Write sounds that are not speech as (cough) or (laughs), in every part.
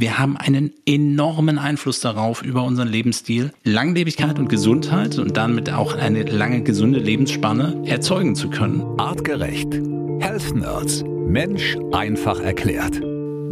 Wir haben einen enormen Einfluss darauf über unseren Lebensstil, Langlebigkeit und Gesundheit und damit auch eine lange gesunde Lebensspanne erzeugen zu können. Artgerecht. Health Nerds. Mensch einfach erklärt.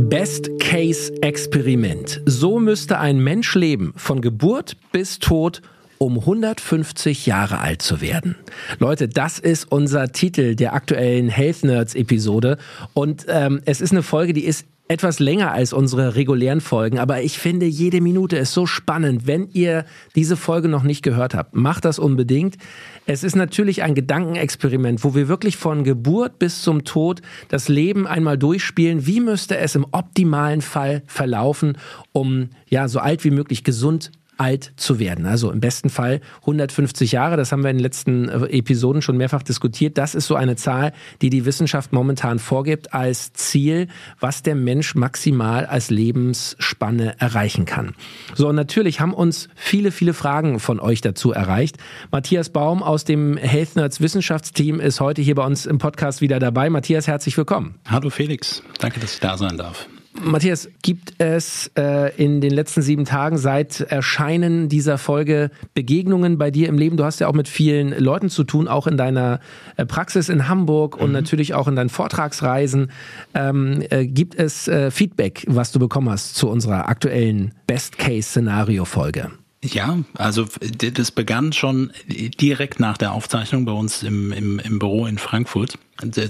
Best Case Experiment. So müsste ein Mensch leben, von Geburt bis Tod um 150 Jahre alt zu werden. Leute, das ist unser Titel der aktuellen Health Nerds Episode und ähm, es ist eine Folge, die ist etwas länger als unsere regulären Folgen, aber ich finde, jede Minute ist so spannend. Wenn ihr diese Folge noch nicht gehört habt, macht das unbedingt. Es ist natürlich ein Gedankenexperiment, wo wir wirklich von Geburt bis zum Tod das Leben einmal durchspielen. Wie müsste es im optimalen Fall verlaufen, um ja so alt wie möglich gesund alt zu werden. Also im besten Fall 150 Jahre, das haben wir in den letzten äh, Episoden schon mehrfach diskutiert. Das ist so eine Zahl, die die Wissenschaft momentan vorgibt als Ziel, was der Mensch maximal als Lebensspanne erreichen kann. So, und natürlich haben uns viele, viele Fragen von euch dazu erreicht. Matthias Baum aus dem Health Nerds Wissenschaftsteam ist heute hier bei uns im Podcast wieder dabei. Matthias, herzlich willkommen. Hallo Felix, danke, dass ich da sein darf. Matthias, gibt es äh, in den letzten sieben Tagen seit Erscheinen dieser Folge Begegnungen bei dir im Leben? Du hast ja auch mit vielen Leuten zu tun, auch in deiner äh, Praxis in Hamburg mhm. und natürlich auch in deinen Vortragsreisen. Ähm, äh, gibt es äh, Feedback, was du bekommen hast zu unserer aktuellen Best-Case-Szenario-Folge? Ja, also das begann schon direkt nach der Aufzeichnung bei uns im, im, im Büro in Frankfurt.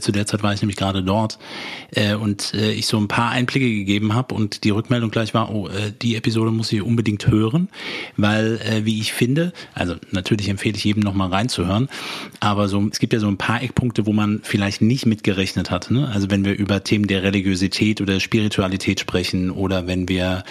Zu der Zeit war ich nämlich gerade dort äh, und äh, ich so ein paar Einblicke gegeben habe und die Rückmeldung gleich war, oh, äh, die Episode muss ich unbedingt hören, weil äh, wie ich finde, also natürlich empfehle ich jedem nochmal reinzuhören, aber so es gibt ja so ein paar Eckpunkte, wo man vielleicht nicht mitgerechnet hat. Ne? Also wenn wir über Themen der Religiosität oder Spiritualität sprechen oder wenn wir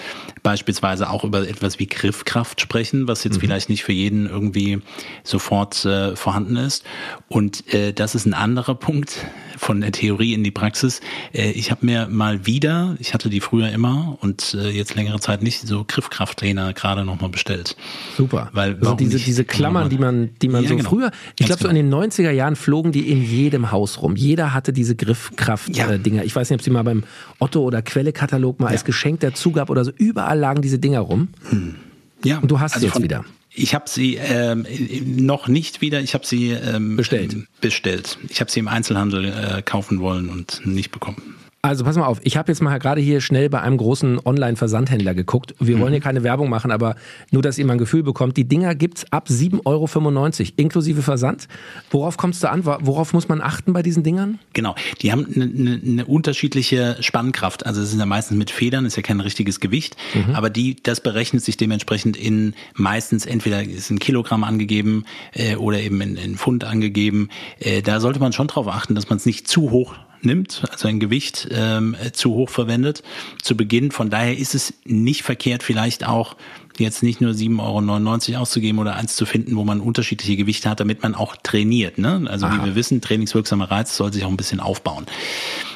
beispielsweise auch über etwas wie Griffkraft sprechen, was jetzt mhm. vielleicht nicht für jeden irgendwie sofort äh, vorhanden ist. Und äh, das ist ein anderer Punkt Punkt von der Theorie in die Praxis. Äh, ich habe mir mal wieder, ich hatte die früher immer und äh, jetzt längere Zeit nicht, so Griffkrafttrainer gerade nochmal bestellt. Super. Weil also diese, diese Klammern, die man, die man ja, so genau. früher, ich glaube so in genau. den 90er Jahren flogen die in jedem Haus rum. Jeder hatte diese Griffkraft-Dinger. Ja. Ich weiß nicht, ob sie mal beim Otto oder Quelle-Katalog mal ja. als Geschenk dazu gab oder so. Überall lagen diese Dinger rum. Hm. Ja. Und du hast also sie jetzt wieder. Ich habe sie ähm, noch nicht wieder. Ich habe sie ähm, bestellt. Bestellt. Ich habe sie im Einzelhandel äh, kaufen wollen und nicht bekommen. Also pass mal auf, ich habe jetzt mal gerade hier schnell bei einem großen Online-Versandhändler geguckt. Wir mhm. wollen hier keine Werbung machen, aber nur, dass ihr mal ein Gefühl bekommt. Die Dinger gibt's ab 7,95 Euro, inklusive Versand. Worauf kommst du an? Worauf muss man achten bei diesen Dingern? Genau, die haben eine, eine, eine unterschiedliche Spannkraft. Also es sind ja meistens mit Federn, ist ja kein richtiges Gewicht, mhm. aber die, das berechnet sich dementsprechend in meistens entweder ist ein Kilogramm angegeben äh, oder eben in, in Pfund angegeben. Äh, da sollte man schon drauf achten, dass man es nicht zu hoch nimmt, also ein Gewicht ähm, zu hoch verwendet zu Beginn. Von daher ist es nicht verkehrt, vielleicht auch jetzt nicht nur 7,99 Euro auszugeben oder eins zu finden, wo man unterschiedliche Gewichte hat, damit man auch trainiert. Ne? Also Aha. wie wir wissen, trainingswirksamer Reiz soll sich auch ein bisschen aufbauen.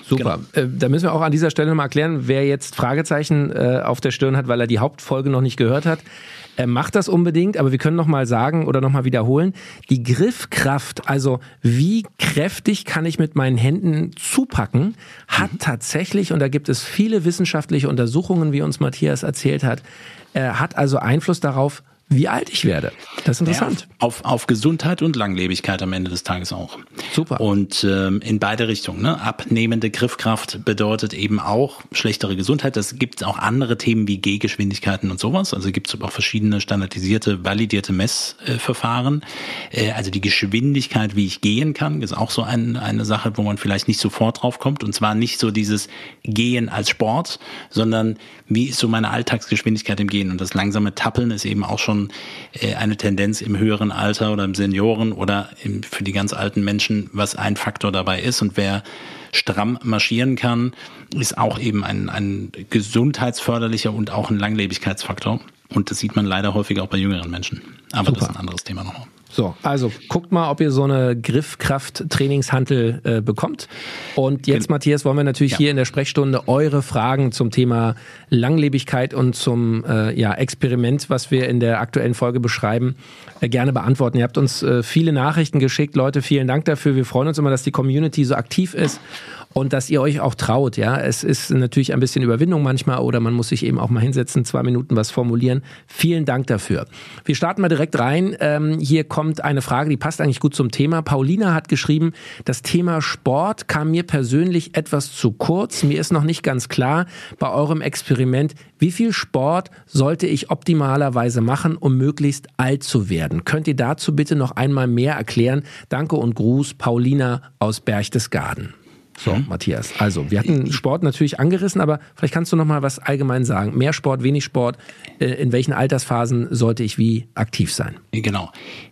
Super. Genau. Äh, da müssen wir auch an dieser Stelle mal erklären, wer jetzt Fragezeichen äh, auf der Stirn hat, weil er die Hauptfolge noch nicht gehört hat. Er macht das unbedingt, aber wir können noch mal sagen oder noch mal wiederholen, die Griffkraft, also wie kräftig kann ich mit meinen Händen zupacken, hat mhm. tatsächlich, und da gibt es viele wissenschaftliche Untersuchungen, wie uns Matthias erzählt hat, äh, hat also Einfluss darauf, wie alt ich werde. Das ist interessant. Ja, auf, auf Gesundheit und Langlebigkeit am Ende des Tages auch. Super. Und ähm, in beide Richtungen. Ne? Abnehmende Griffkraft bedeutet eben auch schlechtere Gesundheit. Das gibt auch andere Themen wie Gehgeschwindigkeiten und sowas. Also gibt es auch verschiedene standardisierte, validierte Messverfahren. Äh, also die Geschwindigkeit, wie ich gehen kann, ist auch so ein, eine Sache, wo man vielleicht nicht sofort drauf kommt. Und zwar nicht so dieses Gehen als Sport, sondern wie ist so meine Alltagsgeschwindigkeit im Gehen. Und das langsame Tappeln ist eben auch schon schon äh, eine Tendenz im höheren Alter oder im Senioren oder im, für die ganz alten Menschen, was ein Faktor dabei ist. Und wer stramm marschieren kann, ist auch eben ein, ein gesundheitsförderlicher und auch ein Langlebigkeitsfaktor. Und das sieht man leider häufig auch bei jüngeren Menschen. Aber Super. das ist ein anderes Thema nochmal. So, also guckt mal, ob ihr so eine Griffkraft-Trainingshantel äh, bekommt. Und jetzt, Matthias, wollen wir natürlich ja. hier in der Sprechstunde eure Fragen zum Thema Langlebigkeit und zum äh, ja, Experiment, was wir in der aktuellen Folge beschreiben, äh, gerne beantworten. Ihr habt uns äh, viele Nachrichten geschickt. Leute, vielen Dank dafür. Wir freuen uns immer, dass die Community so aktiv ist und dass ihr euch auch traut. Ja, es ist natürlich ein bisschen Überwindung manchmal oder man muss sich eben auch mal hinsetzen, zwei Minuten was formulieren. Vielen Dank dafür. Wir starten mal direkt rein. Ähm, hier kommt eine Frage, die passt eigentlich gut zum Thema. Paulina hat geschrieben, das Thema Sport kam mir persönlich etwas zu kurz. Mir ist noch nicht ganz klar bei eurem Experiment, wie viel Sport sollte ich optimalerweise machen, um möglichst alt zu werden? Könnt ihr dazu bitte noch einmal mehr erklären? Danke und Gruß, Paulina aus Berchtesgaden. So, mhm. Matthias. Also, wir hatten Sport natürlich angerissen, aber vielleicht kannst du noch mal was allgemein sagen. Mehr Sport, wenig Sport. Äh, in welchen Altersphasen sollte ich wie aktiv sein? Genau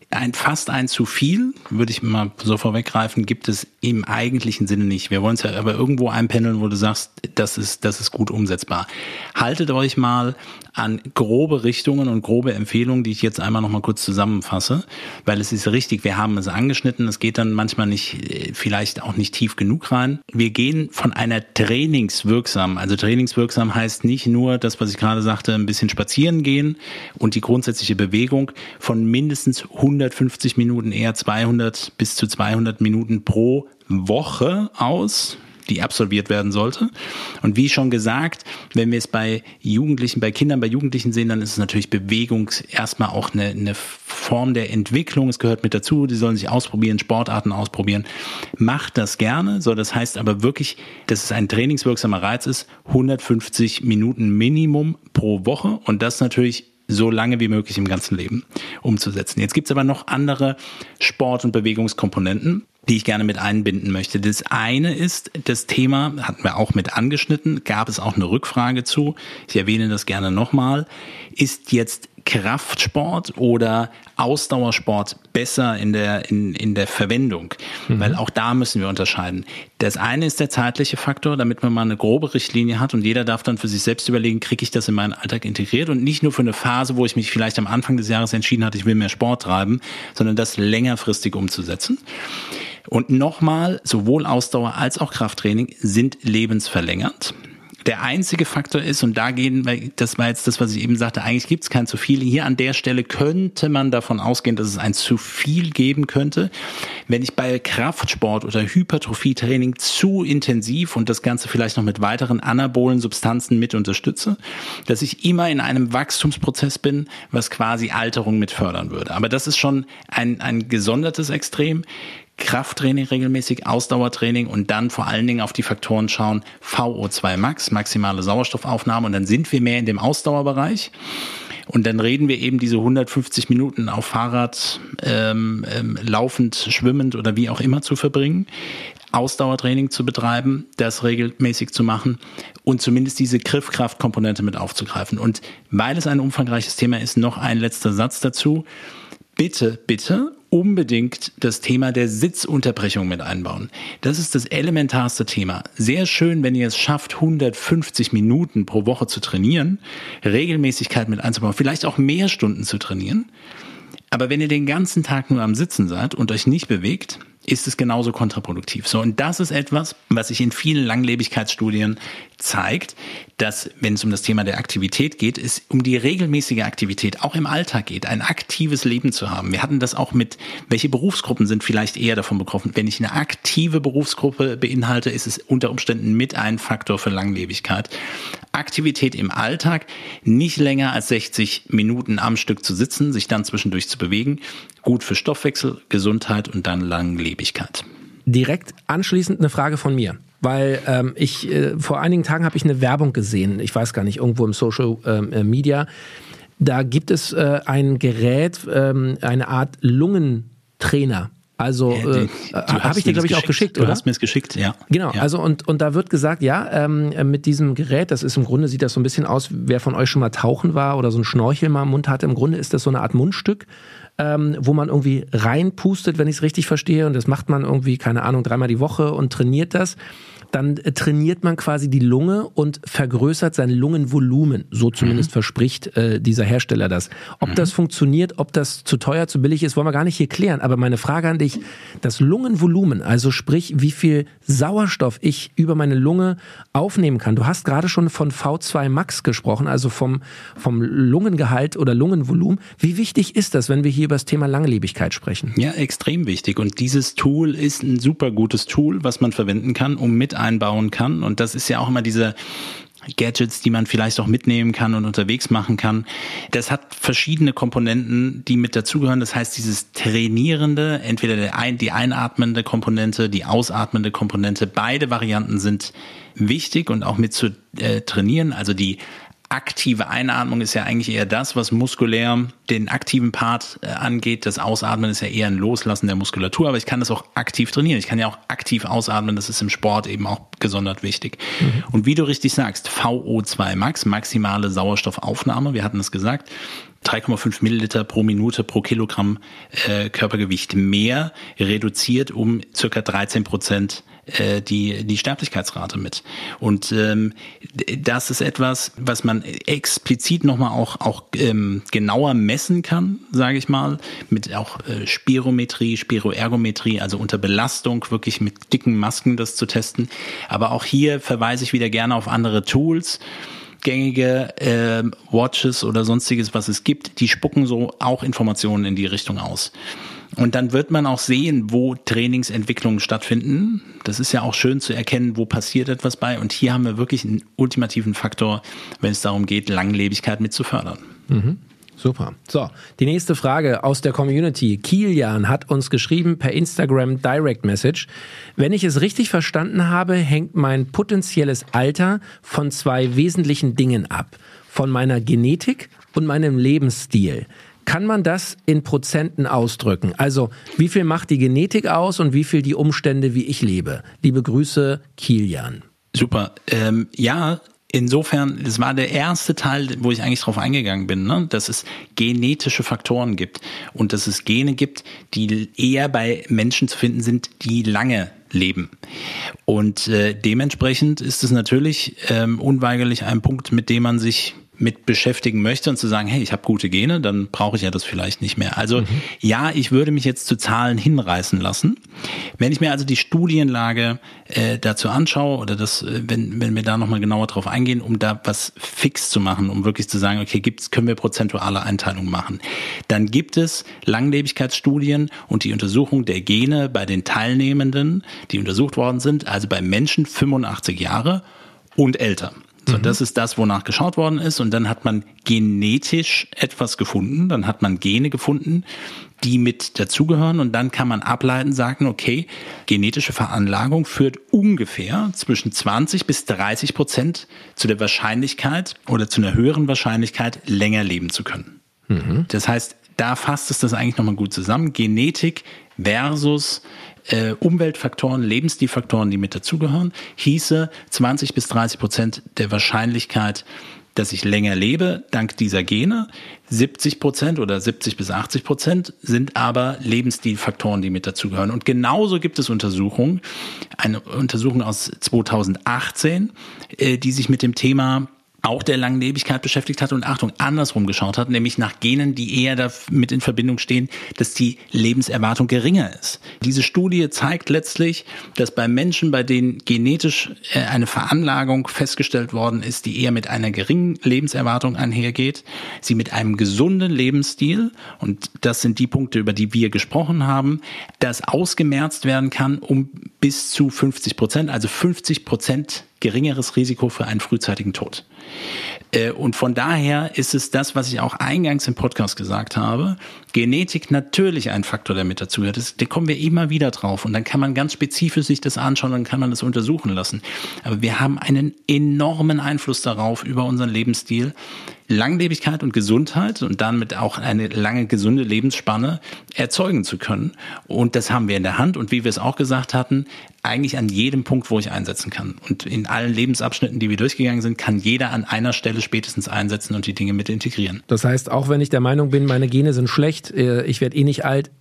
ein fast ein zu viel, würde ich mal so vorweggreifen, gibt es im eigentlichen Sinne nicht. Wir wollen es ja aber irgendwo einpendeln, wo du sagst, das ist, das ist gut umsetzbar. Haltet euch mal an grobe Richtungen und grobe Empfehlungen, die ich jetzt einmal noch mal kurz zusammenfasse, weil es ist richtig, wir haben es angeschnitten, es geht dann manchmal nicht, vielleicht auch nicht tief genug rein. Wir gehen von einer trainingswirksam, also trainingswirksam heißt nicht nur das, was ich gerade sagte, ein bisschen spazieren gehen und die grundsätzliche Bewegung von mindestens 100 150 Minuten, eher 200 bis zu 200 Minuten pro Woche aus die absolviert werden sollte. Und wie schon gesagt, wenn wir es bei Jugendlichen, bei Kindern, bei Jugendlichen sehen, dann ist es natürlich Bewegung erstmal auch eine, eine Form der Entwicklung. Es gehört mit dazu. Die sollen sich ausprobieren, Sportarten ausprobieren. Macht das gerne. So, das heißt aber wirklich, dass es ein trainingswirksamer Reiz ist. 150 Minuten Minimum pro Woche. Und das natürlich so lange wie möglich im ganzen Leben umzusetzen. Jetzt gibt's aber noch andere Sport- und Bewegungskomponenten die ich gerne mit einbinden möchte. Das eine ist das Thema, hatten wir auch mit angeschnitten, gab es auch eine Rückfrage zu. Ich erwähne das gerne nochmal. Ist jetzt Kraftsport oder Ausdauersport besser in der, in, in der Verwendung? Mhm. Weil auch da müssen wir unterscheiden. Das eine ist der zeitliche Faktor, damit man mal eine grobe Richtlinie hat und jeder darf dann für sich selbst überlegen, kriege ich das in meinen Alltag integriert und nicht nur für eine Phase, wo ich mich vielleicht am Anfang des Jahres entschieden hatte, ich will mehr Sport treiben, sondern das längerfristig umzusetzen. Und nochmal, sowohl Ausdauer als auch Krafttraining sind lebensverlängernd. Der einzige Faktor ist, und da gehen, das war jetzt das, was ich eben sagte, eigentlich gibt es kein zu viel. Hier an der Stelle könnte man davon ausgehen, dass es ein zu viel geben könnte. Wenn ich bei Kraftsport oder Hypertrophietraining zu intensiv und das Ganze vielleicht noch mit weiteren anabolen Substanzen mit unterstütze, dass ich immer in einem Wachstumsprozess bin, was quasi Alterung mit fördern würde. Aber das ist schon ein, ein gesondertes Extrem. Krafttraining regelmäßig, Ausdauertraining und dann vor allen Dingen auf die Faktoren schauen, VO2 Max, maximale Sauerstoffaufnahme und dann sind wir mehr in dem Ausdauerbereich. Und dann reden wir eben diese 150 Minuten auf Fahrrad, ähm, ähm, laufend, schwimmend oder wie auch immer zu verbringen. Ausdauertraining zu betreiben, das regelmäßig zu machen und zumindest diese Griffkraftkomponente mit aufzugreifen. Und weil es ein umfangreiches Thema ist, noch ein letzter Satz dazu. Bitte, bitte unbedingt das Thema der Sitzunterbrechung mit einbauen. Das ist das elementarste Thema. Sehr schön, wenn ihr es schafft, 150 Minuten pro Woche zu trainieren, Regelmäßigkeit mit einzubauen, vielleicht auch mehr Stunden zu trainieren. Aber wenn ihr den ganzen Tag nur am Sitzen seid und euch nicht bewegt, ist es genauso kontraproduktiv. So, und das ist etwas, was sich in vielen Langlebigkeitsstudien zeigt, dass, wenn es um das Thema der Aktivität geht, es um die regelmäßige Aktivität auch im Alltag geht, ein aktives Leben zu haben. Wir hatten das auch mit, welche Berufsgruppen sind vielleicht eher davon betroffen. Wenn ich eine aktive Berufsgruppe beinhalte, ist es unter Umständen mit ein Faktor für Langlebigkeit. Aktivität im Alltag, nicht länger als 60 Minuten am Stück zu sitzen, sich dann zwischendurch zu bewegen, gut für Stoffwechsel, Gesundheit und dann Langlebigkeit. Direkt anschließend eine Frage von mir weil ähm, ich äh, vor einigen Tagen habe ich eine Werbung gesehen, ich weiß gar nicht, irgendwo im Social ähm, äh, Media. Da gibt es äh, ein Gerät, ähm, eine Art Lungentrainer. Also äh, äh habe ich dir, glaube ich, auch geschickt, du oder? Du hast mir es geschickt, ja. Genau, ja. also und, und da wird gesagt, ja, ähm, mit diesem Gerät, das ist im Grunde, sieht das so ein bisschen aus, wer von euch schon mal tauchen war oder so ein Schnorchel mal im Mund hatte, im Grunde ist das so eine Art Mundstück, ähm, wo man irgendwie reinpustet, wenn ich es richtig verstehe. Und das macht man irgendwie, keine Ahnung, dreimal die Woche und trainiert das dann äh, trainiert man quasi die Lunge und vergrößert sein Lungenvolumen. So zumindest mhm. verspricht äh, dieser Hersteller das. Ob mhm. das funktioniert, ob das zu teuer, zu billig ist, wollen wir gar nicht hier klären. Aber meine Frage an dich, das Lungenvolumen, also sprich, wie viel Sauerstoff ich über meine Lunge aufnehmen kann. Du hast gerade schon von V2 Max gesprochen, also vom, vom Lungengehalt oder Lungenvolumen. Wie wichtig ist das, wenn wir hier über das Thema Langlebigkeit sprechen? Ja, extrem wichtig. Und dieses Tool ist ein super gutes Tool, was man verwenden kann, um mit einbauen kann. Und das ist ja auch immer diese Gadgets, die man vielleicht auch mitnehmen kann und unterwegs machen kann. Das hat verschiedene Komponenten, die mit dazugehören. Das heißt, dieses trainierende, entweder die einatmende Komponente, die ausatmende Komponente, beide Varianten sind wichtig und auch mit zu äh, trainieren. Also die aktive Einatmung ist ja eigentlich eher das, was muskulär den aktiven Part äh, angeht. Das Ausatmen ist ja eher ein Loslassen der Muskulatur, aber ich kann das auch aktiv trainieren. Ich kann ja auch aktiv ausatmen. Das ist im Sport eben auch gesondert wichtig. Mhm. Und wie du richtig sagst, VO2 Max, maximale Sauerstoffaufnahme, wir hatten es gesagt, 3,5 Milliliter pro Minute pro Kilogramm äh, Körpergewicht mehr, reduziert um circa 13 Prozent äh, die, die Sterblichkeitsrate mit. Und ähm, das ist etwas, was man explizit nochmal auch, auch ähm, genauer messen kann, sage ich mal, mit auch äh, Spirometrie, Spiroergometrie, also unter Belastung wirklich mit dicken Masken das zu testen. Aber auch hier verweise ich wieder gerne auf andere Tools gängige äh, Watches oder sonstiges, was es gibt, die spucken so auch Informationen in die Richtung aus. Und dann wird man auch sehen, wo Trainingsentwicklungen stattfinden. Das ist ja auch schön zu erkennen, wo passiert etwas bei. Und hier haben wir wirklich einen ultimativen Faktor, wenn es darum geht, Langlebigkeit mit zu fördern. Mhm. Super. So, die nächste Frage aus der Community. Kilian hat uns geschrieben per Instagram Direct Message. Wenn ich es richtig verstanden habe, hängt mein potenzielles Alter von zwei wesentlichen Dingen ab. Von meiner Genetik und meinem Lebensstil. Kann man das in Prozenten ausdrücken? Also, wie viel macht die Genetik aus und wie viel die Umstände, wie ich lebe? Liebe Grüße, Kilian. Super. Ähm, ja, Insofern, das war der erste Teil, wo ich eigentlich drauf eingegangen bin, ne? dass es genetische Faktoren gibt und dass es Gene gibt, die eher bei Menschen zu finden sind, die lange leben. Und äh, dementsprechend ist es natürlich ähm, unweigerlich ein Punkt, mit dem man sich mit beschäftigen möchte und zu sagen, hey, ich habe gute Gene, dann brauche ich ja das vielleicht nicht mehr. Also mhm. ja, ich würde mich jetzt zu Zahlen hinreißen lassen. Wenn ich mir also die Studienlage äh, dazu anschaue oder das, äh, wenn, wenn wir da nochmal genauer drauf eingehen, um da was fix zu machen, um wirklich zu sagen, okay, gibt's, können wir prozentuale Einteilungen machen, dann gibt es Langlebigkeitsstudien und die Untersuchung der Gene bei den Teilnehmenden, die untersucht worden sind, also bei Menschen 85 Jahre und älter. So, mhm. das ist das, wonach geschaut worden ist. Und dann hat man genetisch etwas gefunden. Dann hat man Gene gefunden, die mit dazugehören. Und dann kann man ableiten, sagen, okay, genetische Veranlagung führt ungefähr zwischen 20 bis 30 Prozent zu der Wahrscheinlichkeit oder zu einer höheren Wahrscheinlichkeit, länger leben zu können. Mhm. Das heißt, da fasst es das eigentlich nochmal gut zusammen. Genetik versus äh, Umweltfaktoren, Lebensstilfaktoren, die mit dazugehören, hieße 20 bis 30 Prozent der Wahrscheinlichkeit, dass ich länger lebe, dank dieser Gene. 70 Prozent oder 70 bis 80 Prozent sind aber Lebensstilfaktoren, die mit dazugehören. Und genauso gibt es Untersuchungen, eine Untersuchung aus 2018, äh, die sich mit dem Thema auch der Langlebigkeit beschäftigt hat und Achtung, andersrum geschaut hat, nämlich nach Genen, die eher damit in Verbindung stehen, dass die Lebenserwartung geringer ist. Diese Studie zeigt letztlich, dass bei Menschen, bei denen genetisch äh, eine Veranlagung festgestellt worden ist, die eher mit einer geringen Lebenserwartung einhergeht, sie mit einem gesunden Lebensstil, und das sind die Punkte, über die wir gesprochen haben, das ausgemerzt werden kann um bis zu 50 Prozent, also 50 Prozent geringeres Risiko für einen frühzeitigen Tod. Äh, und von daher ist es das, was ich auch eingangs im Podcast gesagt habe. Genetik natürlich ein Faktor, der mit dazugehört. Da kommen wir immer wieder drauf. Und dann kann man ganz spezifisch sich das anschauen, dann kann man das untersuchen lassen. Aber wir haben einen enormen Einfluss darauf über unseren Lebensstil, Langlebigkeit und Gesundheit und damit auch eine lange gesunde Lebensspanne erzeugen zu können. Und das haben wir in der Hand. Und wie wir es auch gesagt hatten, eigentlich an jedem Punkt, wo ich einsetzen kann. Und in allen Lebensabschnitten, die wir durchgegangen sind, kann jeder an einer Stelle spätestens einsetzen und die Dinge mit integrieren. Das heißt, auch wenn ich der Meinung bin, meine Gene sind schlecht, äh, ich werde eh nicht alt,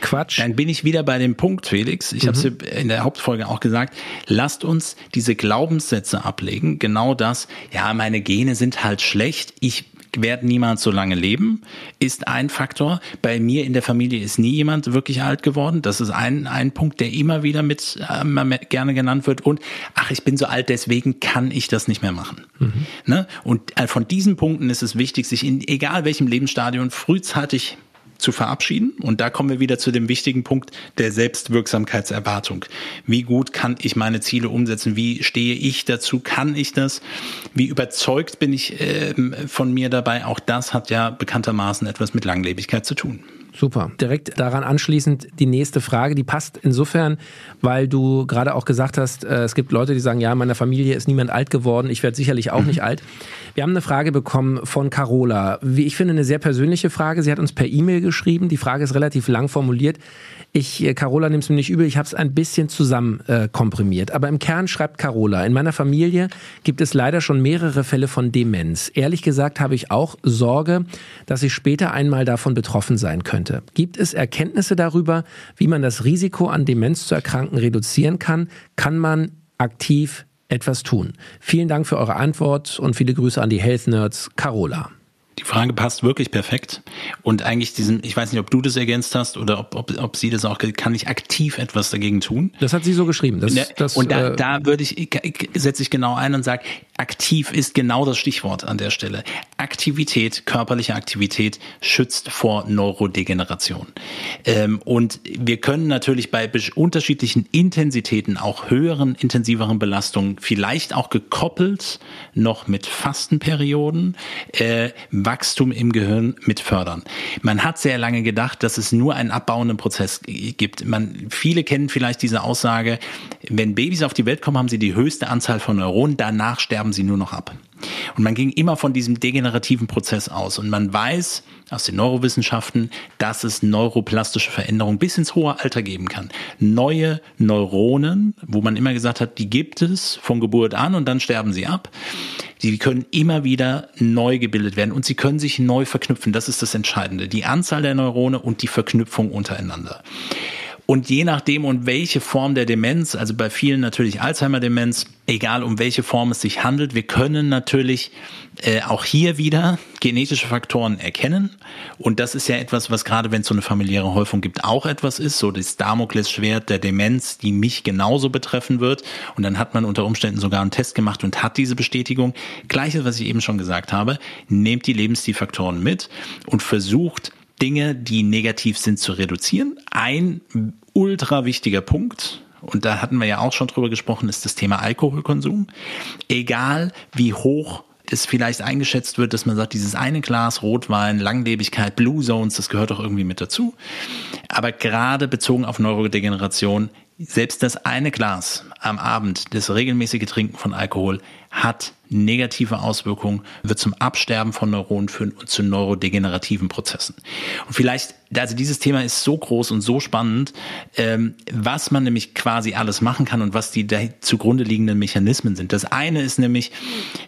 Quatsch. Dann bin ich wieder bei dem Punkt, Felix. Ich mhm. habe es in der Hauptfolge auch gesagt. Lasst uns diese Glaubenssätze ablegen. Genau das. Ja, meine Gene sind halt schlecht. Ich werde niemals so lange leben, ist ein Faktor. Bei mir in der Familie ist nie jemand wirklich alt geworden. Das ist ein, ein Punkt, der immer wieder mit äh, gerne genannt wird. Und ach, ich bin so alt, deswegen kann ich das nicht mehr machen. Mhm. Ne? Und äh, von diesen Punkten ist es wichtig, sich in egal welchem Lebensstadium frühzeitig zu verabschieden. Und da kommen wir wieder zu dem wichtigen Punkt der Selbstwirksamkeitserwartung. Wie gut kann ich meine Ziele umsetzen? Wie stehe ich dazu? Kann ich das? Wie überzeugt bin ich äh, von mir dabei? Auch das hat ja bekanntermaßen etwas mit Langlebigkeit zu tun. Super. Direkt daran anschließend die nächste Frage, die passt insofern, weil du gerade auch gesagt hast, äh, es gibt Leute, die sagen, ja, in meiner Familie ist niemand alt geworden, ich werde sicherlich auch mhm. nicht alt. Wir haben eine Frage bekommen von Carola. Wie ich finde, eine sehr persönliche Frage. Sie hat uns per E-Mail geschrieben. Die Frage ist relativ lang formuliert. Ich, äh, Carola, nimm's mir nicht übel, ich habe es ein bisschen zusammen äh, komprimiert. Aber im Kern schreibt Carola, in meiner Familie gibt es leider schon mehrere Fälle von Demenz. Ehrlich gesagt habe ich auch Sorge, dass ich später einmal davon betroffen sein könnte. Gibt es Erkenntnisse darüber, wie man das Risiko an Demenz zu erkranken reduzieren kann? Kann man aktiv etwas tun? Vielen Dank für eure Antwort und viele Grüße an die Health Nerds, Carola. Die Frage passt wirklich perfekt. Und eigentlich diesen, ich weiß nicht, ob du das ergänzt hast oder ob, ob, ob sie das auch, kann ich aktiv etwas dagegen tun? Das hat sie so geschrieben. Das, ne, das, und da, äh, da würde ich, setze ich genau ein und sage, aktiv ist genau das Stichwort an der Stelle. Aktivität, körperliche Aktivität schützt vor Neurodegeneration. Ähm, und wir können natürlich bei unterschiedlichen Intensitäten, auch höheren, intensiveren Belastungen, vielleicht auch gekoppelt noch mit Fastenperioden, äh, Wachstum im Gehirn mit fördern. Man hat sehr lange gedacht, dass es nur einen abbauenden Prozess gibt. Man, viele kennen vielleicht diese Aussage, wenn Babys auf die Welt kommen, haben sie die höchste Anzahl von Neuronen, danach sterben sie nur noch ab. Und man ging immer von diesem degenerativen Prozess aus. Und man weiß aus den Neurowissenschaften, dass es neuroplastische Veränderungen bis ins hohe Alter geben kann. Neue Neuronen, wo man immer gesagt hat, die gibt es von Geburt an und dann sterben sie ab. Die können immer wieder neu gebildet werden und sie können sich neu verknüpfen. Das ist das Entscheidende. Die Anzahl der Neurone und die Verknüpfung untereinander. Und je nachdem, um welche Form der Demenz, also bei vielen natürlich Alzheimer-Demenz, egal um welche Form es sich handelt, wir können natürlich äh, auch hier wieder genetische Faktoren erkennen. Und das ist ja etwas, was gerade wenn es so eine familiäre Häufung gibt, auch etwas ist, so das Damoklesschwert der Demenz, die mich genauso betreffen wird. Und dann hat man unter Umständen sogar einen Test gemacht und hat diese Bestätigung. Gleiches, was ich eben schon gesagt habe, nehmt die Lebensstilfaktoren mit und versucht, Dinge, die negativ sind, zu reduzieren. Ein ultra wichtiger Punkt, und da hatten wir ja auch schon drüber gesprochen, ist das Thema Alkoholkonsum. Egal wie hoch es vielleicht eingeschätzt wird, dass man sagt, dieses eine Glas Rotwein, Langlebigkeit, Blue Zones, das gehört doch irgendwie mit dazu. Aber gerade bezogen auf Neurodegeneration, selbst das eine Glas am Abend, das regelmäßige Trinken von Alkohol hat negative Auswirkungen, wird zum Absterben von Neuronen führen und zu neurodegenerativen Prozessen. Und vielleicht, also dieses Thema ist so groß und so spannend, ähm, was man nämlich quasi alles machen kann und was die da zugrunde liegenden Mechanismen sind. Das eine ist nämlich,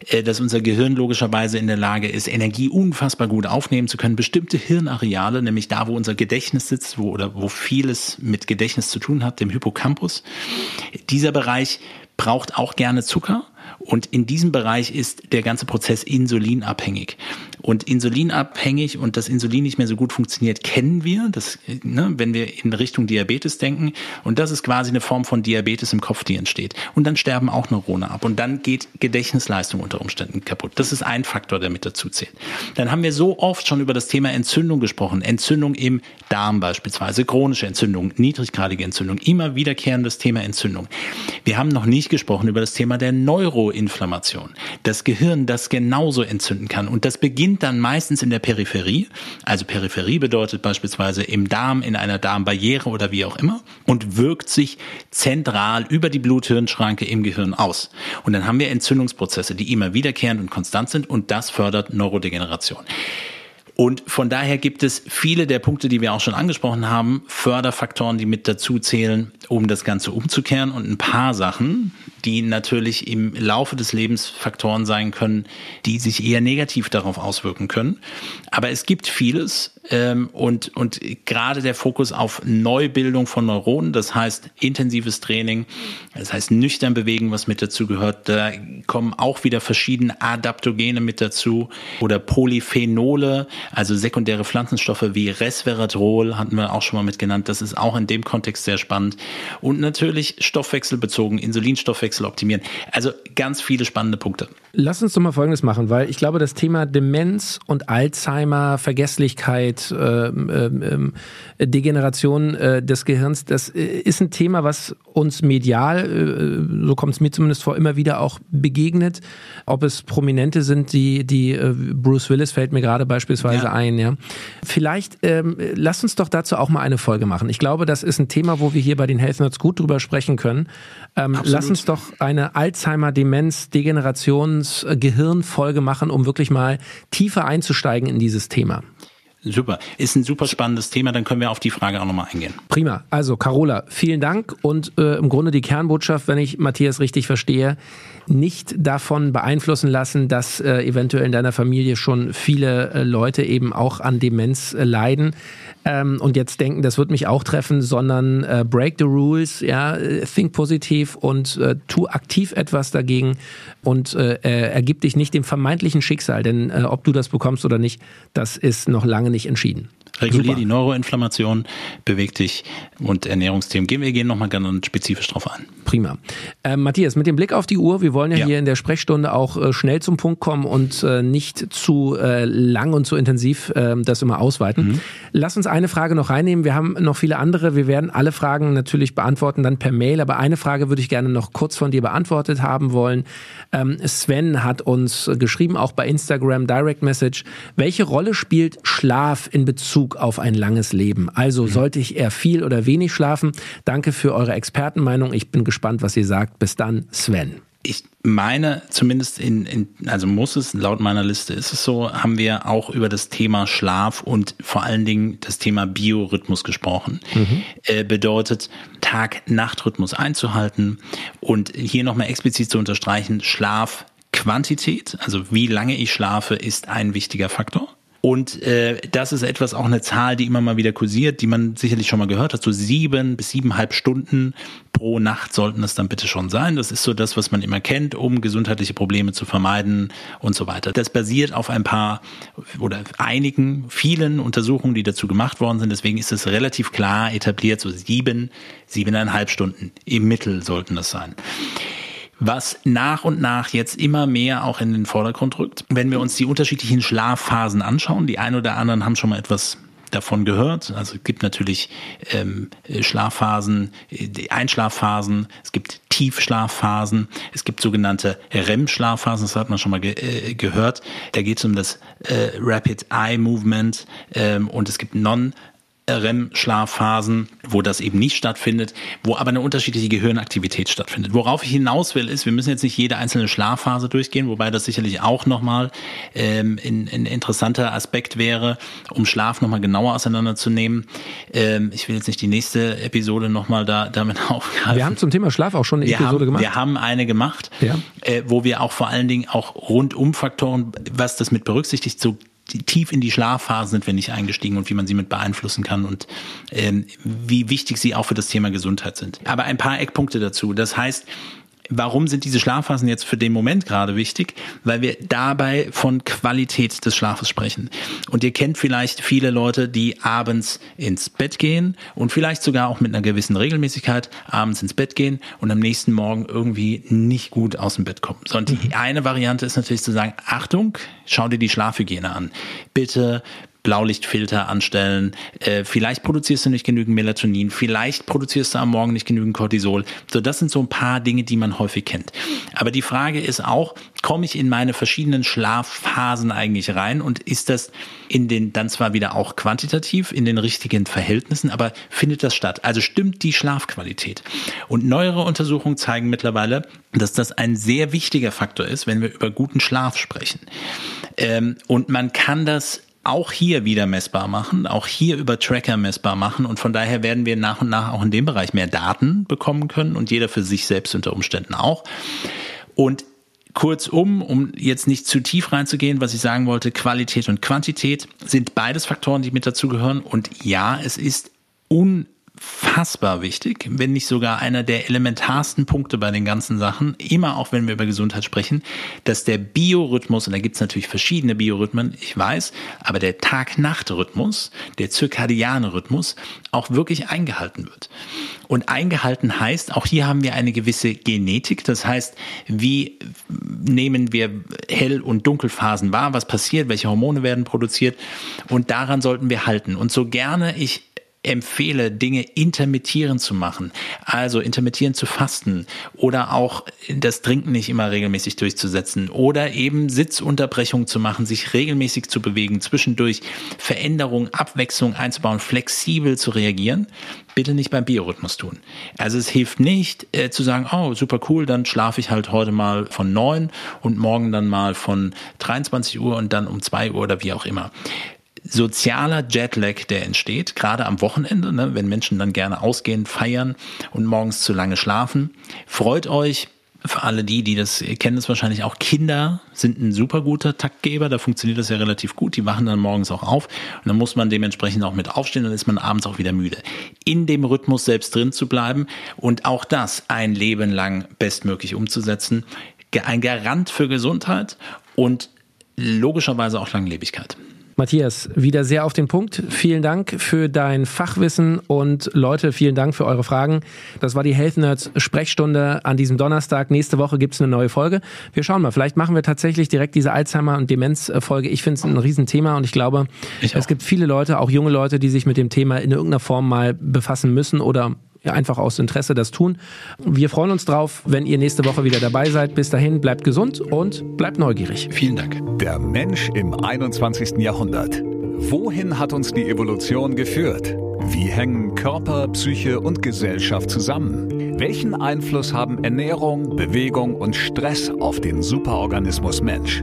äh, dass unser Gehirn logischerweise in der Lage ist, Energie unfassbar gut aufnehmen zu können. Bestimmte Hirnareale, nämlich da, wo unser Gedächtnis sitzt, wo oder wo vieles mit Gedächtnis zu tun hat, dem Hippocampus. Dieser Bereich braucht auch gerne Zucker und in diesem Bereich ist der ganze Prozess insulinabhängig. Und insulinabhängig und das Insulin nicht mehr so gut funktioniert, kennen wir, das, ne, wenn wir in Richtung Diabetes denken. Und das ist quasi eine Form von Diabetes im Kopf, die entsteht. Und dann sterben auch Neurone ab. Und dann geht Gedächtnisleistung unter Umständen kaputt. Das ist ein Faktor, der mit dazu zählt. Dann haben wir so oft schon über das Thema Entzündung gesprochen. Entzündung im Darm beispielsweise, chronische Entzündung, niedriggradige Entzündung, immer wiederkehrendes Thema Entzündung. Wir haben noch nicht gesprochen über das Thema der Neuroinflammation. Das Gehirn, das genauso entzünden kann. Und das beginnt beginnt dann meistens in der Peripherie. Also Peripherie bedeutet beispielsweise im Darm, in einer Darmbarriere oder wie auch immer und wirkt sich zentral über die Blut-Hirn-Schranke im Gehirn aus. Und dann haben wir Entzündungsprozesse, die immer wiederkehrend und konstant sind und das fördert Neurodegeneration. Und von daher gibt es viele der Punkte, die wir auch schon angesprochen haben, Förderfaktoren, die mit dazu zählen, um das Ganze umzukehren und ein paar Sachen, die natürlich im Laufe des Lebens Faktoren sein können, die sich eher negativ darauf auswirken können. Aber es gibt vieles, ähm, und, und gerade der Fokus auf Neubildung von Neuronen, das heißt intensives Training, das heißt nüchtern bewegen, was mit dazu gehört, da kommen auch wieder verschiedene Adaptogene mit dazu oder Polyphenole, Also sekundäre Pflanzenstoffe wie Resveratrol hatten wir auch schon mal mit genannt. Das ist auch in dem Kontext sehr spannend. Und natürlich stoffwechselbezogen, Insulinstoffwechsel optimieren. Also ganz viele spannende Punkte. Lass uns doch mal Folgendes machen, weil ich glaube, das Thema Demenz und Alzheimer, Vergesslichkeit, äh, äh, Degeneration äh, des Gehirns, das äh, ist ein Thema, was uns medial, äh, so kommt es mir zumindest vor, immer wieder auch begegnet. Ob es Prominente sind, die, die äh, Bruce Willis fällt mir gerade beispielsweise ja. ein, ja. Vielleicht ähm, lass uns doch dazu auch mal eine Folge machen. Ich glaube, das ist ein Thema, wo wir hier bei den Health Notes gut drüber sprechen können. Ähm, lass uns doch eine Alzheimer, Demenz, Degenerations, Gehirnfolge machen, um wirklich mal tiefer einzusteigen in dieses Thema. Super. Ist ein super spannendes Thema, dann können wir auf die Frage auch nochmal eingehen. Prima. Also Carola, vielen Dank und äh, im Grunde die Kernbotschaft, wenn ich Matthias richtig verstehe, nicht davon beeinflussen lassen, dass äh, eventuell in deiner Familie schon viele äh, Leute eben auch an Demenz äh, leiden ähm, und jetzt denken, das wird mich auch treffen, sondern äh, break the rules, ja, think positiv und äh, tu aktiv etwas dagegen und äh, ergib dich nicht dem vermeintlichen Schicksal, denn äh, ob du das bekommst oder nicht, das ist noch lange nicht entschieden. Regulier Super. die Neuroinflammation, beweg dich und Ernährungsthemen. Gehen wir gehen nochmal ganz spezifisch drauf ein. Prima. Äh, Matthias, mit dem Blick auf die Uhr, wir wollen ja, ja. hier in der Sprechstunde auch äh, schnell zum Punkt kommen und äh, nicht zu äh, lang und zu intensiv ähm, das immer ausweiten. Mhm. Lass uns eine Frage noch reinnehmen. Wir haben noch viele andere. Wir werden alle Fragen natürlich beantworten, dann per Mail. Aber eine Frage würde ich gerne noch kurz von dir beantwortet haben wollen. Ähm, Sven hat uns geschrieben, auch bei Instagram Direct Message. Welche Rolle spielt Schlaf in Bezug Bezug auf ein langes Leben. Also sollte ich eher viel oder wenig schlafen? Danke für eure Expertenmeinung. Ich bin gespannt, was ihr sagt. Bis dann, Sven. Ich meine, zumindest in, in, also muss es, laut meiner Liste ist es so, haben wir auch über das Thema Schlaf und vor allen Dingen das Thema Biorhythmus gesprochen. Mhm. Äh, bedeutet, Tag-Nacht-Rhythmus einzuhalten und hier nochmal explizit zu unterstreichen, Schlafquantität, also wie lange ich schlafe, ist ein wichtiger Faktor. Und äh, das ist etwas, auch eine Zahl, die immer mal wieder kursiert, die man sicherlich schon mal gehört hat. So sieben bis siebeneinhalb Stunden pro Nacht sollten es dann bitte schon sein. Das ist so das, was man immer kennt, um gesundheitliche Probleme zu vermeiden und so weiter. Das basiert auf ein paar oder einigen, vielen Untersuchungen, die dazu gemacht worden sind. Deswegen ist es relativ klar etabliert, so sieben, siebeneinhalb Stunden im Mittel sollten das sein was nach und nach jetzt immer mehr auch in den Vordergrund rückt. Wenn wir uns die unterschiedlichen Schlafphasen anschauen, die einen oder anderen haben schon mal etwas davon gehört. Also es gibt natürlich ähm, Schlafphasen, Einschlafphasen, es gibt Tiefschlafphasen, es gibt sogenannte REM-Schlafphasen, das hat man schon mal ge äh, gehört. Da geht es um das äh, Rapid Eye Movement ähm, und es gibt Non- REM-Schlafphasen, wo das eben nicht stattfindet, wo aber eine unterschiedliche Gehirnaktivität stattfindet. Worauf ich hinaus will, ist, wir müssen jetzt nicht jede einzelne Schlafphase durchgehen, wobei das sicherlich auch nochmal ähm, ein, ein interessanter Aspekt wäre, um Schlaf nochmal genauer auseinanderzunehmen. Ähm, ich will jetzt nicht die nächste Episode nochmal da, damit (laughs) aufgreifen. Wir haben zum Thema Schlaf auch schon eine wir Episode haben, gemacht. Wir haben eine gemacht, ja. äh, wo wir auch vor allen Dingen auch Rundumfaktoren, was das mit berücksichtigt, so tief in die Schlafphase sind wir nicht eingestiegen und wie man sie mit beeinflussen kann und ähm, wie wichtig sie auch für das Thema Gesundheit sind. Aber ein paar Eckpunkte dazu. Das heißt, Warum sind diese Schlafphasen jetzt für den Moment gerade wichtig? Weil wir dabei von Qualität des Schlafes sprechen. Und ihr kennt vielleicht viele Leute, die abends ins Bett gehen und vielleicht sogar auch mit einer gewissen Regelmäßigkeit abends ins Bett gehen und am nächsten Morgen irgendwie nicht gut aus dem Bett kommen. Sondern die mhm. eine Variante ist natürlich zu sagen, Achtung, schau dir die Schlafhygiene an. Bitte Blaulichtfilter anstellen. Äh, vielleicht produzierst du nicht genügend Melatonin, vielleicht produzierst du am Morgen nicht genügend Cortisol. So, das sind so ein paar Dinge, die man häufig kennt. Aber die Frage ist auch, komme ich in meine verschiedenen Schlafphasen eigentlich rein und ist das in den, dann zwar wieder auch quantitativ in den richtigen Verhältnissen, aber findet das statt? Also stimmt die Schlafqualität? Und neuere Untersuchungen zeigen mittlerweile, dass das ein sehr wichtiger Faktor ist, wenn wir über guten Schlaf sprechen. Ähm, und man kann das auch hier wieder messbar machen, auch hier über Tracker messbar machen und von daher werden wir nach und nach auch in dem Bereich mehr Daten bekommen können und jeder für sich selbst unter Umständen auch. Und kurzum, um jetzt nicht zu tief reinzugehen, was ich sagen wollte, Qualität und Quantität sind beides Faktoren, die mit dazugehören und ja, es ist un unfassbar wichtig, wenn nicht sogar einer der elementarsten Punkte bei den ganzen Sachen, immer auch wenn wir über Gesundheit sprechen, dass der Biorhythmus, und da gibt es natürlich verschiedene Biorhythmen, ich weiß, aber der Tag-Nacht-Rhythmus, der zirkadiane Rhythmus auch wirklich eingehalten wird. Und eingehalten heißt, auch hier haben wir eine gewisse Genetik, das heißt, wie nehmen wir Hell- und Dunkelphasen wahr, was passiert, welche Hormone werden produziert und daran sollten wir halten. Und so gerne ich empfehle, Dinge intermittierend zu machen, also intermittierend zu fasten oder auch das Trinken nicht immer regelmäßig durchzusetzen oder eben Sitzunterbrechung zu machen, sich regelmäßig zu bewegen, zwischendurch Veränderung, Abwechslung einzubauen, flexibel zu reagieren, bitte nicht beim Biorhythmus tun. Also es hilft nicht äh, zu sagen, oh, super cool, dann schlafe ich halt heute mal von neun und morgen dann mal von 23 Uhr und dann um zwei Uhr oder wie auch immer sozialer Jetlag, der entsteht, gerade am Wochenende, ne, wenn Menschen dann gerne ausgehen, feiern und morgens zu lange schlafen. Freut euch, für alle die, die das kennen, es wahrscheinlich auch Kinder sind ein super guter Taktgeber. Da funktioniert das ja relativ gut. Die wachen dann morgens auch auf und dann muss man dementsprechend auch mit aufstehen. Dann ist man abends auch wieder müde. In dem Rhythmus selbst drin zu bleiben und auch das ein Leben lang bestmöglich umzusetzen. Ein Garant für Gesundheit und logischerweise auch Langlebigkeit. Matthias, wieder sehr auf den Punkt. Vielen Dank für dein Fachwissen und Leute, vielen Dank für eure Fragen. Das war die Health Nerds Sprechstunde an diesem Donnerstag. Nächste Woche gibt's eine neue Folge. Wir schauen mal, vielleicht machen wir tatsächlich direkt diese Alzheimer- und Demenz-Folge. Ich finde es ein Riesenthema und ich glaube, ich es gibt viele Leute, auch junge Leute, die sich mit dem Thema in irgendeiner Form mal befassen müssen oder einfach aus Interesse das tun. Wir freuen uns drauf, wenn ihr nächste Woche wieder dabei seid. Bis dahin, bleibt gesund und bleibt neugierig. Vielen Dank. Der Mensch im 21. Jahrhundert. Wohin hat uns die Evolution geführt? Wie hängen Körper, Psyche und Gesellschaft zusammen? Welchen Einfluss haben Ernährung, Bewegung und Stress auf den Superorganismus Mensch?